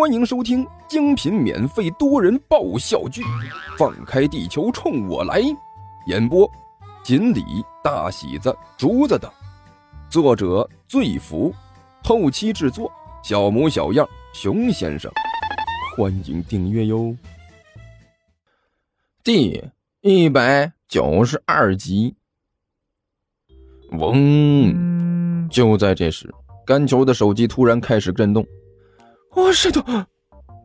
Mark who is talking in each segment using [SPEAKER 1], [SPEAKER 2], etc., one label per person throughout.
[SPEAKER 1] 欢迎收听精品免费多人爆笑剧《放开地球冲我来》，演播：锦鲤、大喜子、竹子等，作者：醉福，后期制作：小模小样、熊先生。欢迎订阅哟。第一百九十二集。嗡！就在这时，甘球的手机突然开始震动。哇！谁的？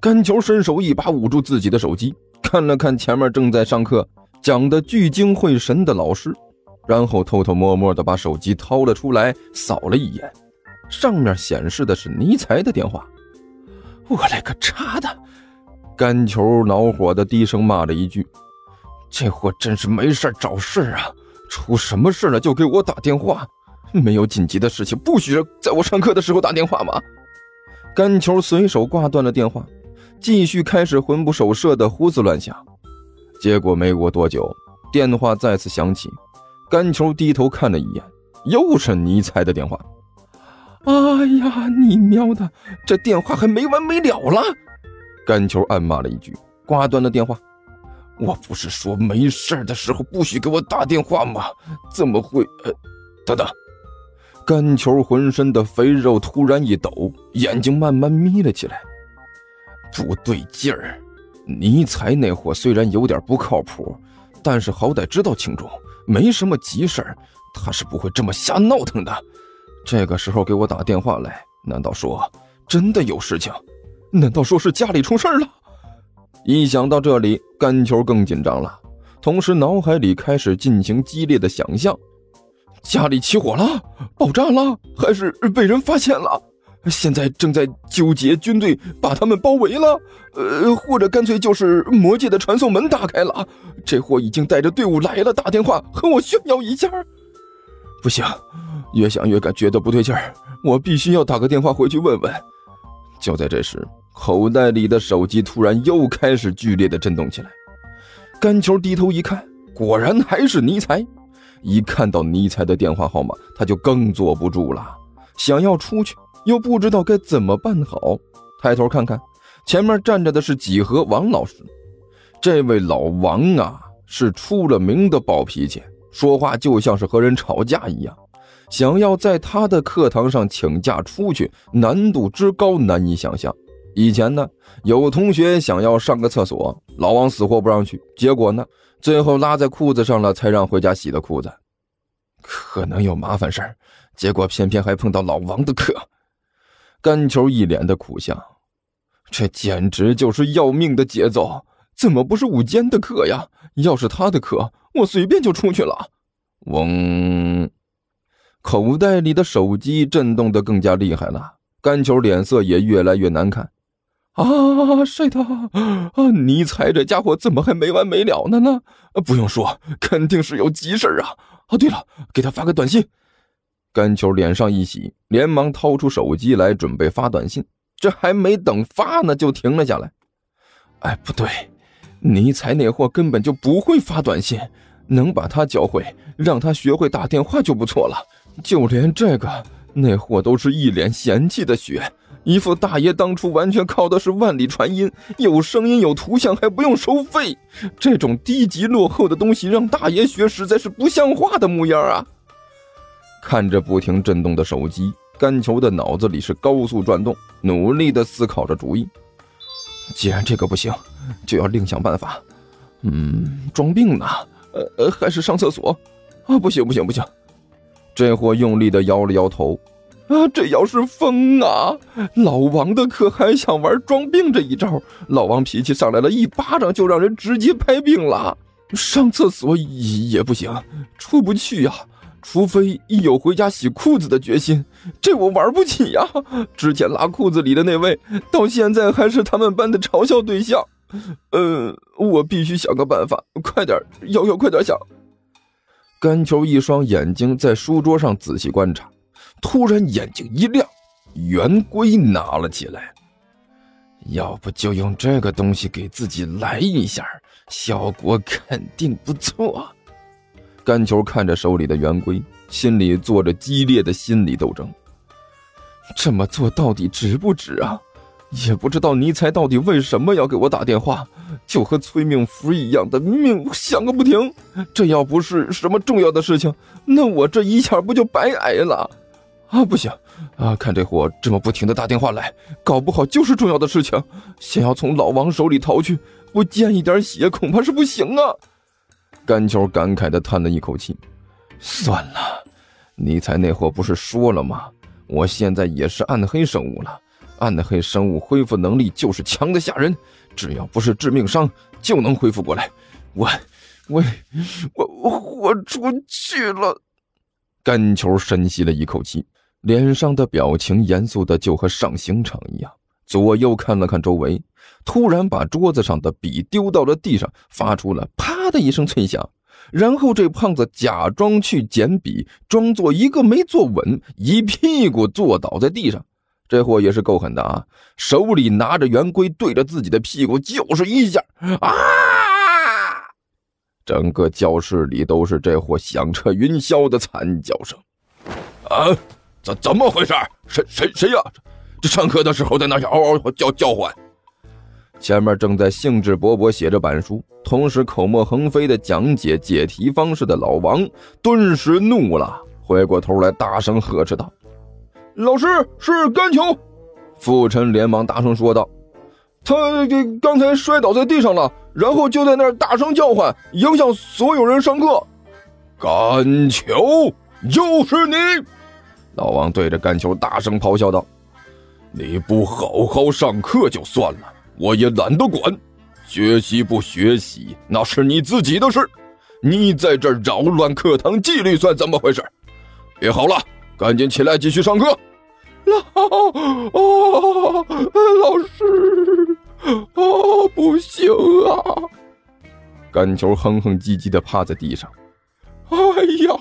[SPEAKER 1] 甘球伸手一把捂住自己的手机，看了看前面正在上课讲的聚精会神的老师，然后偷偷摸摸的把手机掏了出来，扫了一眼，上面显示的是尼才的电话。我勒个叉的！甘球恼火的低声骂了一句：“这货真是没事找事啊！出什么事了就给我打电话，没有紧急的事情不许在我上课的时候打电话吗？”甘球随手挂断了电话，继续开始魂不守舍的胡思乱想。结果没过多久，电话再次响起。甘球低头看了一眼，又是尼采的电话。哎呀，你喵的，这电话还没完没了了！甘球暗骂了一句，挂断了电话。我不是说没事的时候不许给我打电话吗？怎么会……呃，等等。甘球浑身的肥肉突然一抖，眼睛慢慢眯了起来。不对劲儿，尼才那货虽然有点不靠谱，但是好歹知道轻重，没什么急事儿，他是不会这么瞎闹腾的。这个时候给我打电话来，难道说真的有事情？难道说是家里出事了？一想到这里，甘球更紧张了，同时脑海里开始进行激烈的想象。家里起火了，爆炸了，还是被人发现了？现在正在纠结，军队把他们包围了，呃，或者干脆就是魔界的传送门打开了，这货已经带着队伍来了，打电话和我炫耀一下。不行，越想越感觉得不对劲儿，我必须要打个电话回去问问。就在这时，口袋里的手机突然又开始剧烈的震动起来。甘球低头一看，果然还是尼才。一看到尼采的电话号码，他就更坐不住了，想要出去，又不知道该怎么办好。抬头看看，前面站着的是几何王老师。这位老王啊，是出了名的暴脾气，说话就像是和人吵架一样。想要在他的课堂上请假出去，难度之高难以想象。以前呢，有同学想要上个厕所，老王死活不让去，结果呢？最后拉在裤子上了，才让回家洗的裤子。可能有麻烦事儿，结果偏偏还碰到老王的课。甘球一脸的苦相，这简直就是要命的节奏！怎么不是午间的课呀？要是他的课，我随便就出去了。嗡，口袋里的手机震动的更加厉害了，甘球脸色也越来越难看。啊，谁的？啊，尼采这家伙怎么还没完没了呢呢？不用说，肯定是有急事啊！啊，对了，给他发个短信。甘球脸上一喜，连忙掏出手机来准备发短信。这还没等发呢，就停了下来。哎，不对，尼采那货根本就不会发短信，能把他教会，让他学会打电话就不错了。就连这个，那货都是一脸嫌弃的学。一副大爷当初完全靠的是万里传音，有声音有图像还不用收费，这种低级落后的东西让大爷学实在是不像话的模样啊！看着不停震动的手机，甘球的脑子里是高速转动，努力的思考着主意。既然这个不行，就要另想办法。嗯，装病呢？呃呃，还是上厕所？啊，不行不行不行！这货用力的摇了摇头。啊，这要是疯啊！老王的可还想玩装病这一招，老王脾气上来了，一巴掌就让人直接拍病了。上厕所也不行，出不去呀，除非一有回家洗裤子的决心，这我玩不起呀。之前拉裤子里的那位，到现在还是他们班的嘲笑对象。嗯，我必须想个办法，快点，瑶瑶，快点想。甘球一双眼睛在书桌上仔细观察。突然眼睛一亮，圆规拿了起来。要不就用这个东西给自己来一下，效果肯定不错。甘球看着手里的圆规，心里做着激烈的心理斗争。这么做到底值不值啊？也不知道尼才到底为什么要给我打电话，就和催命符一样的命响个不停。这要不是什么重要的事情，那我这一下不就白挨了？啊，不行！啊，看这货这么不停的打电话来，搞不好就是重要的事情。想要从老王手里逃去，不见一点血恐怕是不行啊！甘球感慨的叹了一口气，算了，尼才那货不是说了吗？我现在也是暗黑生物了。暗黑生物恢复能力就是强的吓人，只要不是致命伤就能恢复过来。我，我，我，我豁出去了。甘球深吸了一口气，脸上的表情严肃的就和上刑场一样。左右看了看周围，突然把桌子上的笔丢到了地上，发出了啪的一声脆响。然后这胖子假装去捡笔，装作一个没坐稳，一屁股坐倒在地上。这货也是够狠的啊！手里拿着圆规，对着自己的屁股就是一下啊！整个教室里都是这货响彻云霄的惨叫声。啊，怎怎么回事？谁谁谁呀？这上课的时候在那嗷嗷叫叫唤。前面正在兴致勃勃写着板书，同时口沫横飞的讲解解题方式的老王，顿时怒了，回过头来大声呵斥道。老师是甘球，傅晨连忙大声说道：“他刚才摔倒在地上了，然后就在那大声叫唤，影响所有人上课。”甘球，就是你！老王对着干球大声咆哮道：“你不好好上课就算了，我也懒得管。学习不学习那是你自己的事，你在这扰乱课堂纪律算怎么回事？别好了！”赶紧起来继续上课！老哦，老师，哦，不行啊！干球哼哼唧唧的趴在地上。哎呀，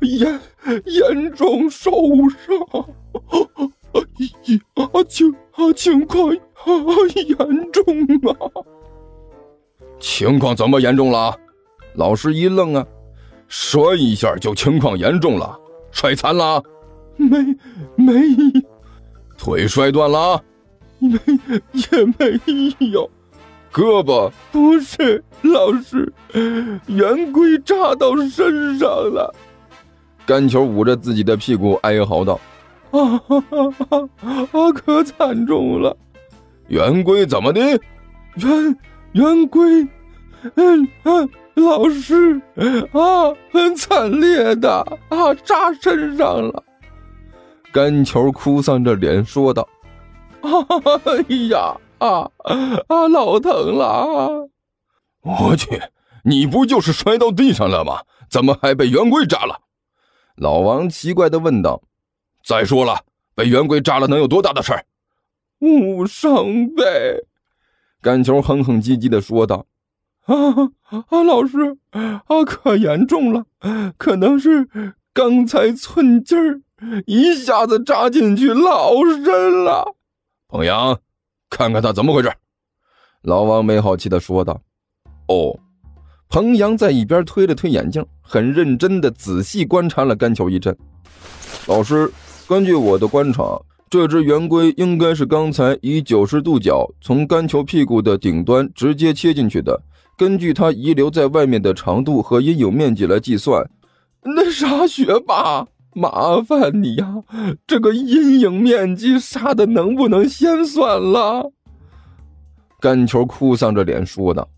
[SPEAKER 1] 严严重受伤！啊，情啊情况啊严重啊！情况怎么严重了？老师一愣啊，摔一下就情况严重了？摔残了？没没，腿摔断了？没也没有，胳膊不是老师，圆规扎到身上了。甘球捂着自己的屁股哀嚎道：“啊 哈啊，可惨重了！圆规怎么的？圆圆规，嗯嗯。”老师啊，很惨烈的啊，扎身上了。甘球哭丧着脸说道：“哎呀啊啊，老疼了！我去，你不就是摔到地上了吗？怎么还被圆规扎了？”老王奇怪的问道。再说了，被圆规扎了能有多大的事儿？无伤呗。干球哼哼唧唧的说道。啊啊！老师，啊，可严重了，可能是刚才寸劲儿一下子扎进去老深了。彭阳，看看他怎么回事。老王没好气的说道。哦，彭阳在一边推了推眼镜，很认真的仔细观察了甘球一阵。老师，根据我的观察，这只圆规应该是刚才以九十度角从甘球屁股的顶端直接切进去的。根据它遗留在外面的长度和阴影面积来计算，那啥，学霸，麻烦你呀，这个阴影面积啥的能不能先算了？甘球哭丧着脸说道：“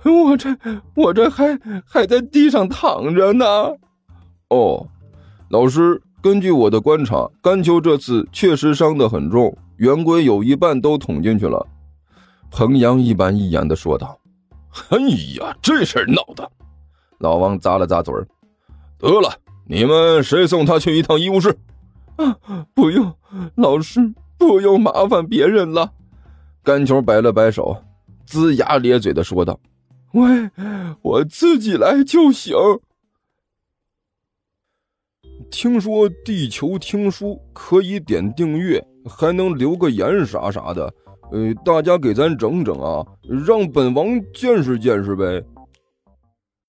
[SPEAKER 1] 我这我这还还在地上躺着呢。”哦，老师，根据我的观察，甘球这次确实伤得很重，圆规有一半都捅进去了。彭阳一板一眼的说道。哎呀，这事儿闹的！老王咂了咂嘴儿，得了，你们谁送他去一趟医务室？啊，不用，老师不用麻烦别人了。甘球摆了摆手，龇牙咧嘴的说道：“喂，我自己来就行。”听说地球听书可以点订阅，还能留个言啥啥的。呃，大家给咱整整啊，让本王见识见识呗。